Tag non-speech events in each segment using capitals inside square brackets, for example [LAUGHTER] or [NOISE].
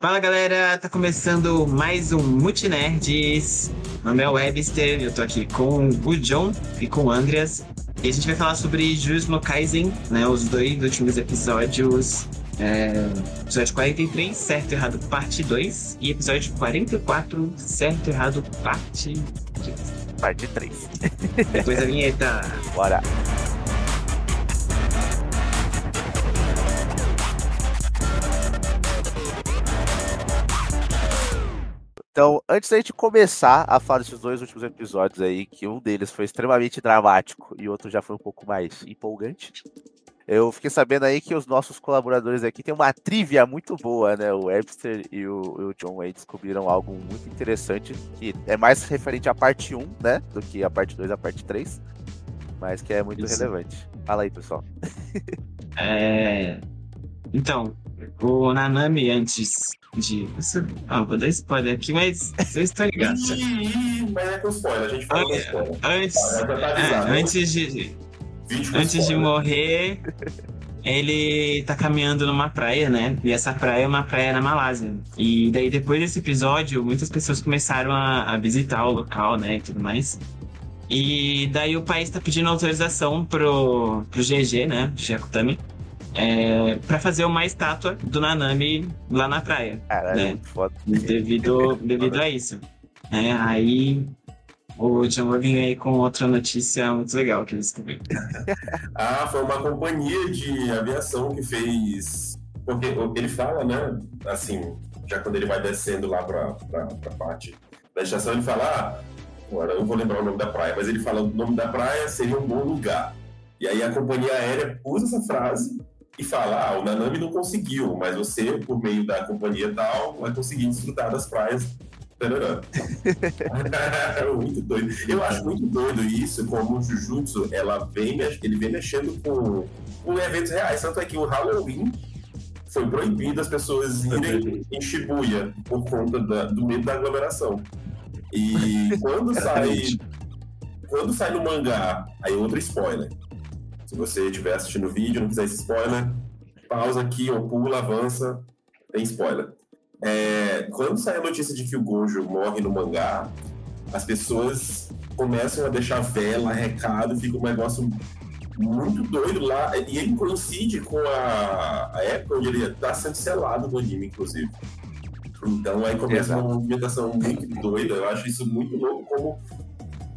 Fala galera, tá começando mais um Multinerds. Meu nome é Webster, eu tô aqui com o John e com o Andreas. E a gente vai falar sobre Jujutsu Kaisen, né? Os dois últimos episódios. É, episódio 43, certo e errado, parte 2. E episódio 44, certo e errado, parte 3. Parte 3. Depois a vinheta. Bora. Então, antes da gente começar a falar desses dois últimos episódios aí, que um deles foi extremamente dramático e o outro já foi um pouco mais empolgante, eu fiquei sabendo aí que os nossos colaboradores aqui têm uma trivia muito boa, né? O Webster e o, o John aí descobriram algo muito interessante, que é mais referente à parte 1, né? Do que a parte 2 e a parte 3, mas que é muito Isso. relevante. Fala aí, pessoal. É... Então, o Nanami antes de. Ah, vou dar spoiler aqui, mas vocês estão ligados. mas é com spoiler, a gente fala com spoiler. Antes, pra tá é, antes de, antes de morrer, ele tá caminhando numa praia, né? E essa praia é uma praia na Malásia. E daí, depois desse episódio, muitas pessoas começaram a, a visitar o local, né? E tudo mais. E daí o país tá pedindo autorização pro, pro GG, né? Jakutami. É, pra fazer uma estátua do Nanami lá na praia. Caralho, é É. muito foda. Devido, [LAUGHS] devido a isso. É, aí o John vai vir aí com outra notícia muito legal que ele descobriu. [LAUGHS] Ah, foi uma companhia de aviação que fez. Porque ele fala, né? Assim, já quando ele vai descendo lá pra, pra, pra parte da estação, ele fala: Ah, agora eu não vou lembrar o nome da praia, mas ele fala: o nome da praia seria um bom lugar. E aí a companhia aérea usa essa frase e fala: Ah, o Nanami não conseguiu, mas você, por meio da companhia tal, vai conseguir desfrutar das praias. Tarará. [LAUGHS] muito doido. Eu acho muito doido isso, como o Jujutsu, ela vem, ele vem mexendo com, com eventos reais. Tanto é que o Halloween foi proibido as pessoas irem em Shibuya por conta da- do medo da aglomeração. E quando sai, quando sai no mangá, aí outro spoiler. Se você estiver assistindo o vídeo e não quiser spoiler, pausa aqui ou pula, avança, tem spoiler. É, quando sai a notícia de que o Gojo morre no mangá, as pessoas começam a deixar vela, recado, fica um negócio muito doido lá. E ele coincide com a, a época onde ele está sendo selado no anime, inclusive. Então aí começa Exato. uma movimentação muito doida. Eu acho isso muito louco como.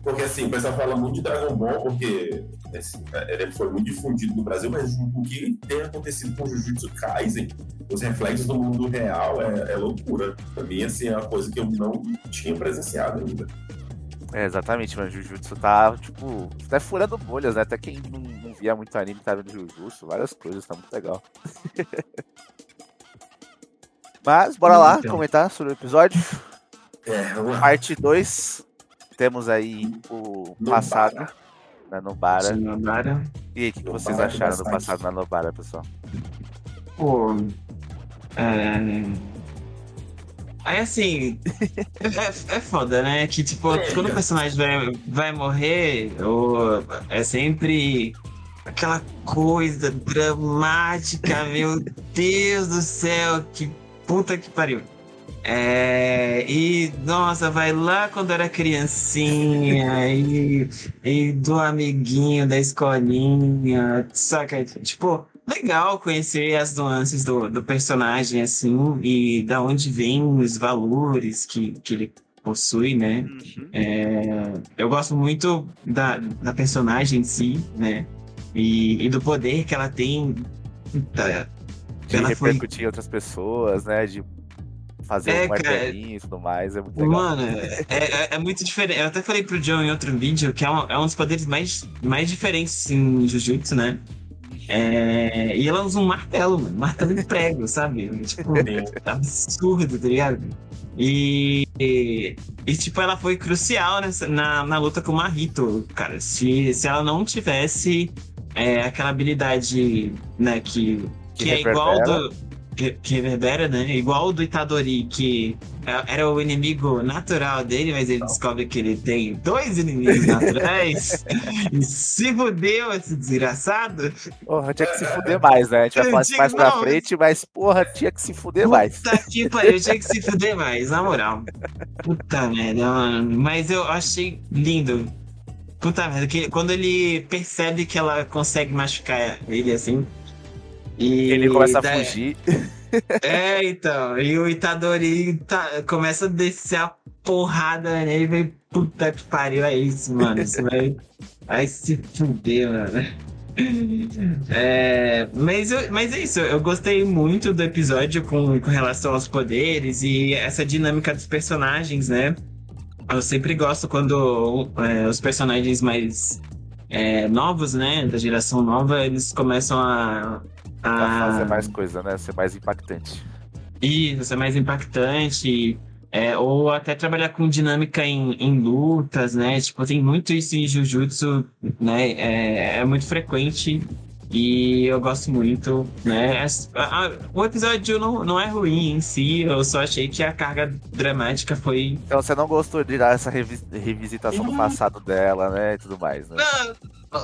Porque assim, o pessoal fala muito de Dragon Ball, porque assim, ele foi muito difundido no Brasil, mas o que tem acontecido com Jujutsu Kaisen, os reflexos do mundo real, é, é loucura. Pra mim, assim, é uma coisa que eu não tinha presenciado ainda. É, exatamente, mas Jujutsu tá, tipo, tá furando bolhas, né? Até quem não, não via muito anime tá vendo Jujutsu, várias coisas, tá muito legal. [LAUGHS] mas, bora lá Então. comentar sobre o episódio. É, uma Parte 2. Temos aí o No passado Bara. na Nobara. Shimabara. E aí, o que, que No vocês acharam do passado na Nobara, pessoal? Pô. É... Aí assim. [LAUGHS] é, é foda, né? Que tipo, É, quando o personagem vai, vai morrer, ou é sempre aquela coisa dramática, meu Deus do céu, que puta que pariu. É, e nossa, vai lá quando era criancinha e, e do amiguinho da escolinha, saca? Tipo, legal conhecer as nuances do, do personagem, assim, e da onde vêm os valores que, que ele possui, né? É, eu gosto muito da, da personagem em si, né? E, e do poder que ela tem. Puta, De ela foi repercutir em outras pessoas, né? De fazer É, um cara, martelinho e tudo mais, é muito legal. Mano, é, é- é muito diferente. Eu até falei pro John em outro vídeo que é um, é um dos poderes mais, mais diferentes em Jujutsu, né? É, e ela usa um martelo, mano. Martelo de prego, [LAUGHS] sabe? Tipo, absurdo, tá ligado? E, e, e, tipo, ela foi crucial nessa, na, na luta com o Marito, cara. Se, se ela não tivesse é, aquela habilidade, né, que, que, Que é igual do. Que, que reverbera, né? Igual o do Itadori, que é- era o inimigo natural dele, mas ele descobre que ele tem dois inimigos naturais. [LAUGHS] e se fudeu esse desgraçado. Porra, tinha que se fuder mais, né? A gente vai falar isso mais pra Não, frente, mas porra, tinha que se fuder mais. Puta que pariu, tinha que se fuder mais, na moral. Puta merda, mano. Mas eu achei lindo. Puta merda, que quando ele percebe que ela consegue machucar ele assim. E Ele começa a daí- fugir. É, então. E o Itadori tá- começa a descer a porrada nele e vem, puta que pariu, é isso, mano. Isso vai, vai se fuder, mano. É, mas, eu- mas é isso, eu gostei muito do episódio com, com relação aos poderes e essa dinâmica dos personagens, né? Eu sempre gosto quando é, os personagens mais é, novos, né, da geração nova, eles começam a, Pra fazer mais coisa, né? Ser mais impactante. isso, ser mais impactante. é, ou até trabalhar com dinâmica em, em lutas, né? Tipo, tem muito isso em Jujutsu, né? É, é muito frequente e eu gosto muito, né? A- a- o episódio não, não é ruim em si, eu só achei que a carga dramática foi. Então você não gostou de dar essa revi- revisitação do passado dela, né? E tudo mais, né? Não,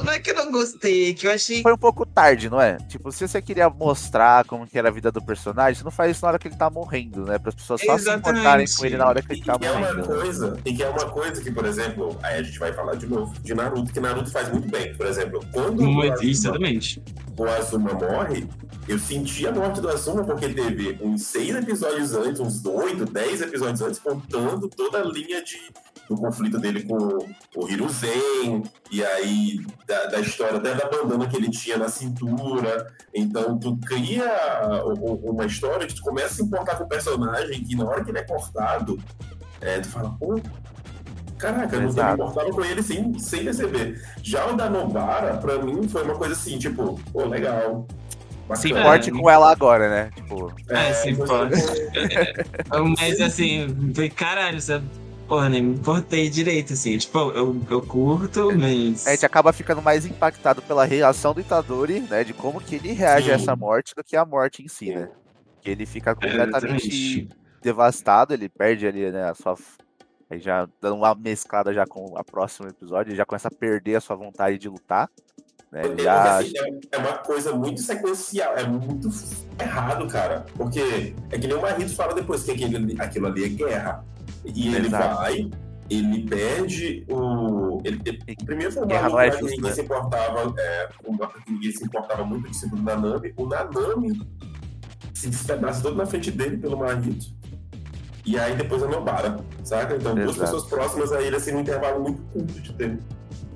não é que eu não gostei, que eu achei. Foi um pouco tarde, não é? Tipo, se você queria mostrar como que era a vida do personagem, você não faz isso na hora que ele tá morrendo, né? Para as pessoas só se Exatamente. importarem com ele na hora que E ele tá que é uma morrendo. né? coisa, e que é uma coisa que, por exemplo, aí a gente vai falar de novo de Naruto, que Naruto faz muito bem. Por exemplo, quando o Muito, Azuma, exatamente. o Azuma morre, eu senti a morte do Azuma porque teve uns seis episódios antes, uns oito, dez episódios antes, contando toda a linha de, do conflito dele com o Hiruzen, e aí da, da história até da bandana que ele tinha na cintura. Então tu cria uma história que tu começa a se importar com o personagem e na hora que ele é cortado, é, tu fala, pô, caraca, eu não me importava com ele sem, sem perceber. Já o da Nobara, pra mim, foi uma coisa assim, tipo, pô, legal. Se bacana. importe com ela agora, né? Tipo, É, se importe. foi- [LAUGHS] Mas assim, caralho, você. Porra, nem me importei direito, assim. Tipo, eu, eu curto, mas. a gente acaba ficando mais impactado pela reação do Itadori, né? De como que ele reage a Sim. essa morte do que a morte em si, né? Que ele fica completamente Exatamente. devastado, ele perde ali, né, a sua. Aí já dando uma mesclada já com a próximo episódio, ele já começa a perder a sua vontade de lutar. Né? Já. assim, é- é uma coisa muito sequencial, é muito errado, cara. Porque é que nem o Marrito fala depois que aquilo, ali- aquilo ali é guerra. E ele Exato. vai, ele perde o. Ele, ele- primeiro foi é lá que ninguém né? se importava, é, luta que ninguém se importava muito de cima do Nanami. O Nanami se despedaça todo na frente dele pelo Marrito. E aí depois a Nobara, saca? Então duas Exato. pessoas próximas a ele assim num intervalo muito curto de tempo.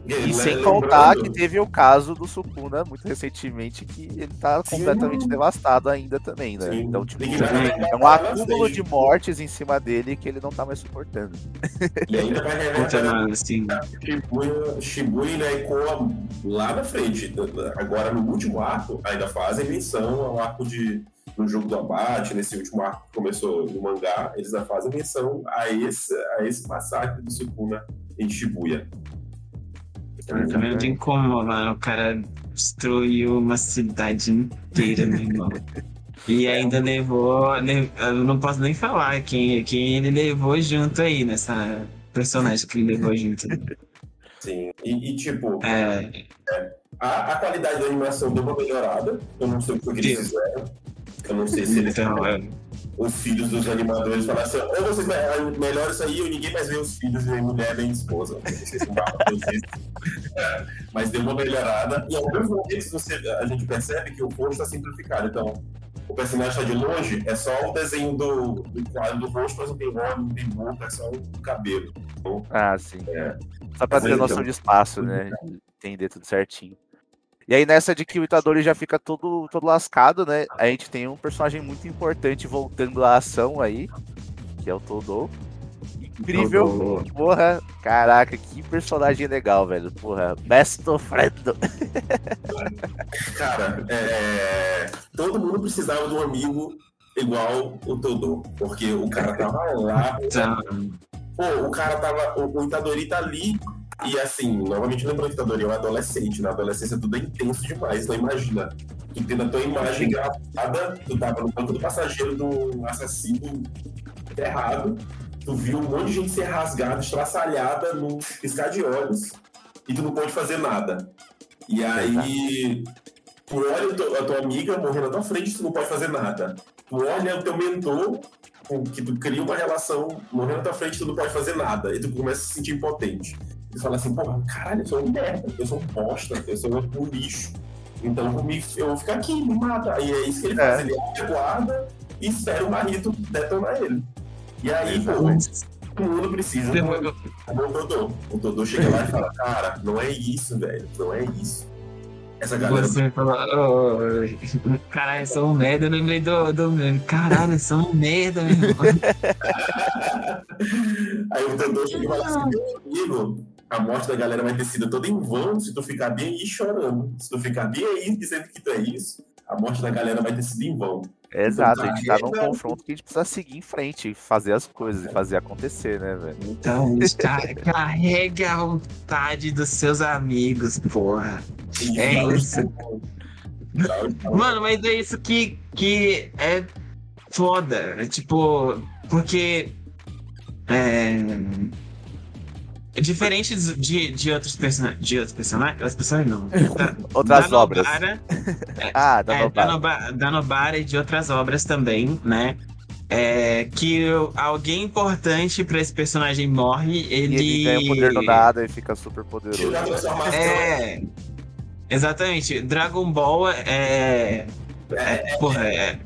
E sem lembrando- contar que teve o caso do Sukuna muito recentemente, que ele tá Sim. completamente devastado ainda também, né? Sim. Então, tipo, é um acúmulo de mortes em cima dele que ele não tá mais suportando. E ainda vai revelar assim. Shibuya, Shibuya ainda ecoa lá na frente. Agora, no último arco, ainda fazem menção ao arco de, no jogo do abate, nesse último arco que começou no mangá, eles já fazem menção a esse, a esse massacre do Sukuna em Shibuya. Também não tem como, mano. O cara destruiu uma cidade inteira, meu irmão. E ainda levou. le- Eu não posso nem falar quem, quem ele levou junto aí, nessa personagem que ele levou junto. Sim. E, e, tipo, É, a, a qualidade da animação deu uma melhorada. Eu não sei o que eles fizeram. Eu não sei se eles então, é, os filhos dos animadores falaram assim, ou vocês me- melhoram isso aí, ou ninguém mais vê os filhos nem mulher nem esposa. Não sei se. É, mas deu uma melhorada. E alguns momentos você, a gente percebe que o rosto está simplificado. Então, o personagem está de longe, é só o desenho do, do quadro do rosto, mas não tem olho, não tem boca, é só o cabelo. Então, Ah, sim. É. Só pra Mas ter então- noção de espaço, né? De Entender tudo certinho. E aí, nessa de que o Itadori já fica todo, todo lascado, né? A gente tem um personagem muito importante voltando à ação aí, que é o Todo. Incrível. Todo. Porra, caraca, que personagem legal, velho. Porra, best friend. Cara, é, todo mundo precisava de um amigo igual o Todô, porque o cara tava lá, então, Pô, o cara tava. O, o Itadori tá ali. E assim, novamente lembrando que é um adolescente. Na adolescência tudo é intenso demais. Não imagina tu tendo a tua imagem gravada, tu tava no banco do passageiro do assassino errado, tu viu um monte de gente ser rasgada, estraçalhada no piscar de olhos, e tu não pode fazer nada. E aí, tu olha a tua amiga morrendo na tua frente, tu não pode fazer nada. Tu olha o teu mentor, com que tu cria uma relação morrendo na tua frente, tu não pode fazer nada. E tu começa a se sentir impotente. Tu fala assim, porra, caralho, eu sou um merda, eu sou um bosta, eu sou um lixo. Então eu vou ficar aqui, me mata. E é isso que ele é. faz, ele aguarda e espera o marido detonar ele. E aí, pô, o mundo precisa do, do Dodô. O Dodô chega lá e fala, cara, não é isso, velho, não é isso. Essa galera. Você fala, oh, caralho, sou um merda, eu lembrei do, do caralho, sou um merda, meu irmão. [LAUGHS] Aí o Dodô chega e fala assim, meu amigo, a morte da galera vai ter sido toda em vão se tu ficar bem aí chorando. Se tu ficar bem aí dizendo que tu é isso, a morte da galera vai ter sido em vão. Exato, a gente tá num confronto que a gente precisa seguir em frente e fazer as coisas e fazer acontecer, né, velho? Então, carrega a vontade dos seus amigos, porra. É isso. Mano, mas é isso que, que é foda. É tipo, porque. É, é diferente de, de outros personagens. De outros personagens. As pessoas não. Da, [LAUGHS] outras da obras. Nobara, é, [LAUGHS] ah, da, é, Nobara. Da, Nobara, da Nobara e de outras obras também, né? É, que alguém importante para esse personagem morre, ele... E ele ganha o poder do nada e fica super poderoso. É, exatamente. Dragon Ball é, é, é porra, é,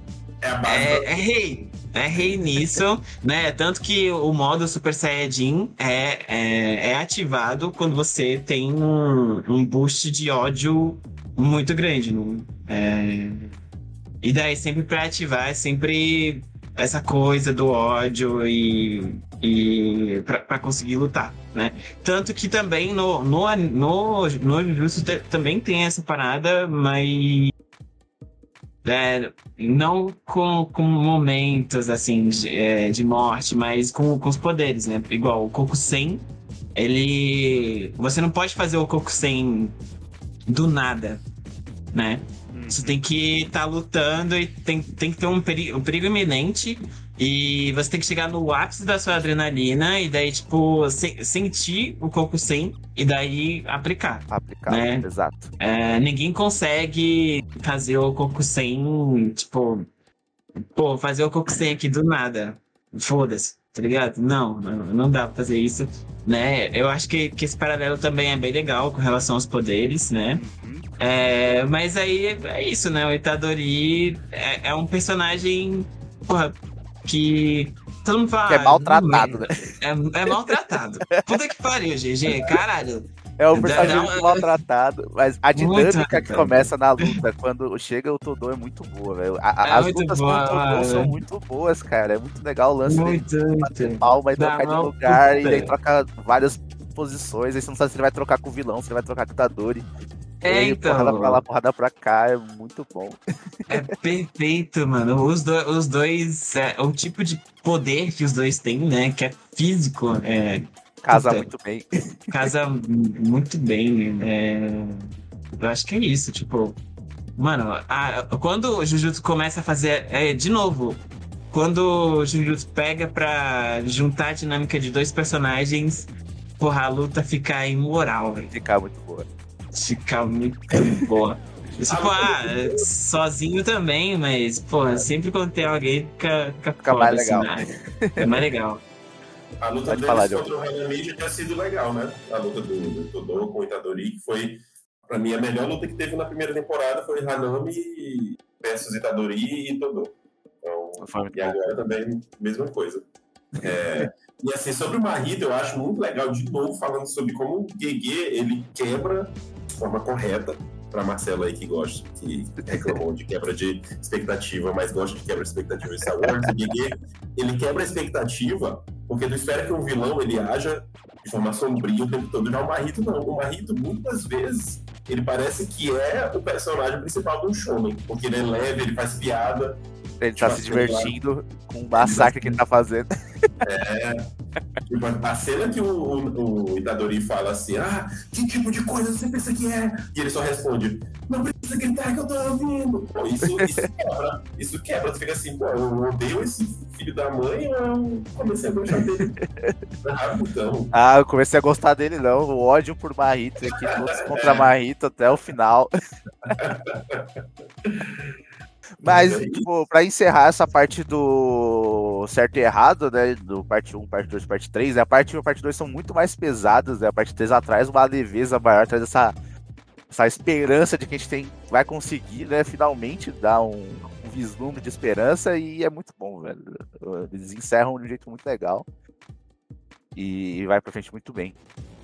é, é, é rei é rei [LAUGHS] nisso, né? Tanto que o modo Super Saiyajin é, é, é ativado quando você tem um, um boost de ódio muito grande. No, é... E daí, sempre pra ativar, é sempre essa coisa do ódio e, e para conseguir lutar, né? Tanto que também no no no, no Jujutsu também tem essa parada, mas é, não com, com momentos assim de, é, de morte, mas com, com os poderes, né? Igual o Kokusen, ele. Você não pode fazer o Kokusen do nada, né? Você tem que estar tá lutando e tem, tem que ter um perigo, um perigo iminente. E você tem que chegar no ápice da sua adrenalina e daí, tipo, se, sentir o coco sem e daí aplicar. Aplicar, né? exato. É, ninguém consegue fazer o coco sem, tipo, pô, fazer o coco sem aqui do nada. Foda-se, tá ligado? Não, não, não dá pra fazer isso, né? Eu acho que, que esse paralelo também é bem legal com relação aos poderes, né? É, mas aí é isso, né? O Itadori é, é um personagem porra, que todo mundo fala. Que é maltratado, né? [LAUGHS] É, é maltratado. Puta que pariu, GG, caralho. É um personagem muito maltratado, mas a dinâmica que começa na luta, quando chega o Todô é muito boa, velho. É as lutas boa, com o Todô são muito boas, cara. É muito legal o lance muito, dele bater palma e trocar de lugar, e aí troca várias posições, aí você não sabe se ele vai trocar com o vilão, se ele vai trocar com o Tadori. É, então. Porrada pra lá, porrada pra cá, é muito bom. [LAUGHS] É perfeito, mano. Os, do, os dois, é, o tipo de poder que os dois têm, né? Que é físico, é. Casa puta, muito bem. [LAUGHS] Casa muito bem. É, eu acho que é isso, tipo. Mano, a, quando o Jujutsu começa a fazer. É, de novo, quando o Jujutsu pega pra juntar a dinâmica de dois personagens, porra, a luta fica imoral, velho. Fica muito boa ficar muito [LAUGHS] boa. Tipo, ah, sozinho também, mas, pô, sempre quando tem alguém fica, fica, fica foda, mais legal. Assim, né? É mais legal. [LAUGHS] A luta Pode deles falar, contra o Hanami já tinha sido legal, né? A luta do, do Todô com o Itadori, que foi, pra mim, a melhor luta que teve na primeira temporada foi Hanami versus Itadori e Todô. Então, e agora também, mesma coisa. É, e assim, sobre o Marrito, eu acho muito legal, de novo, falando sobre como o Gegê, ele quebra de forma correta, para Marcelo aí que gosta, que reclamou de quebra de expectativa, mas gosta de quebra de expectativa de Star Wars, ele quebra a expectativa porque tu espera que um vilão ele haja de forma sombria o tempo todo. Já o Marrito não. O Marrito, muitas vezes, ele parece que é o personagem principal do shonen, porque ele é leve, ele faz piada, ele tá tipo, se divertindo com o massacre que ele tá fazendo. [LAUGHS] É. Tipo, a cena que o, o, o, Itadori fala assim: Ah, que tipo de coisa você pensa que é? E ele só responde: Não precisa gritar que eu tô ouvindo. Pô, isso, isso [LAUGHS] quebra. Isso quebra. Tu fica assim, pô, eu odeio esse filho da mãe ou eu comecei a gostar dele? [LAUGHS] então. Ah, eu comecei a gostar dele não. O ódio por Marrito aqui, todos contra Marrito até o final. Mas, tipo, pra encerrar essa parte do certo e errado, né? Do parte 1, parte 2, parte 3, né, a parte 1 e a parte 2 são muito mais pesadas, né? A parte 3 atrás uma leveza maior, traz essa, essa esperança de que a gente tem, vai conseguir, né? Finalmente dar um, um vislumbre de esperança e é muito bom, velho. Eles encerram de um jeito muito legal e vai pra frente muito bem.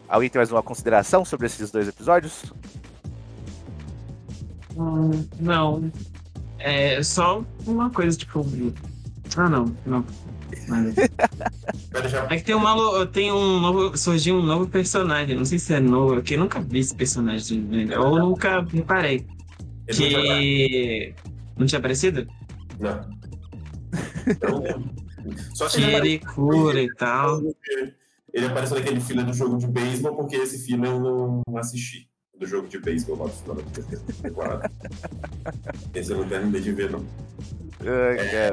Alguém tem mais uma consideração sobre esses dois episódios? Hum, não. É só uma coisa, tipo. Ah, não, não. É que tem um, tem um novo. Surgiu um novo personagem. Não sei se é novo, porque eu nunca vi esse personagem. Né? Ou nunca reparei. Que. Não tinha aparecido? Não. Só que ele cura e tal. Ele apareceu naquele filme do jogo de beisebol, porque esse filme eu não assisti do jogo de beisebol lá do final da temporada. Esse eu não terminei de ver, não. Ai, é,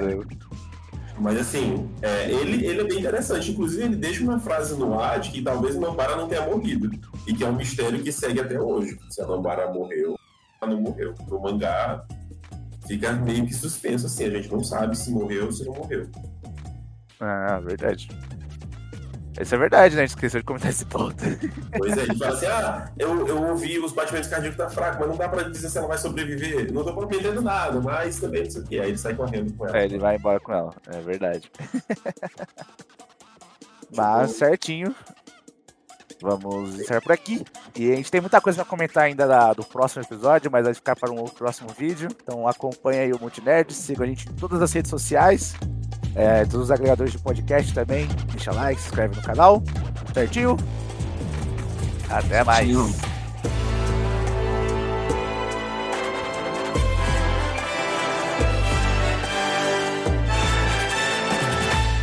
mas assim, é, ele, ele é bem interessante. Inclusive, ele deixa uma frase no ar de que talvez Nambara não tenha morrido. E que é um mistério que segue até hoje. Se a Nambara morreu, ela não morreu. No mangá, fica meio que suspenso assim. A gente não sabe se morreu ou se não morreu. Ah, verdade. Isso é verdade, né? A gente esqueceu de comentar esse ponto. Pois é, ele fala assim: ah, eu, eu ouvi os batimentos cardíacos tá fraco, mas não dá pra dizer se ela vai sobreviver. Não tô prometendo nada, mas também isso aqui. Aí ele sai correndo com ela. É, ele vai embora com ela, é verdade. [LAUGHS] mas certinho. Vamos encerrar por aqui. E a gente tem muita coisa para comentar ainda da, do próximo episódio, mas vai ficar para um próximo vídeo. Então acompanha aí o Multinerd, siga a gente em todas as redes sociais é, todos os agregadores de podcast também. Deixa like, se inscreve no canal. Certinho? Até mais.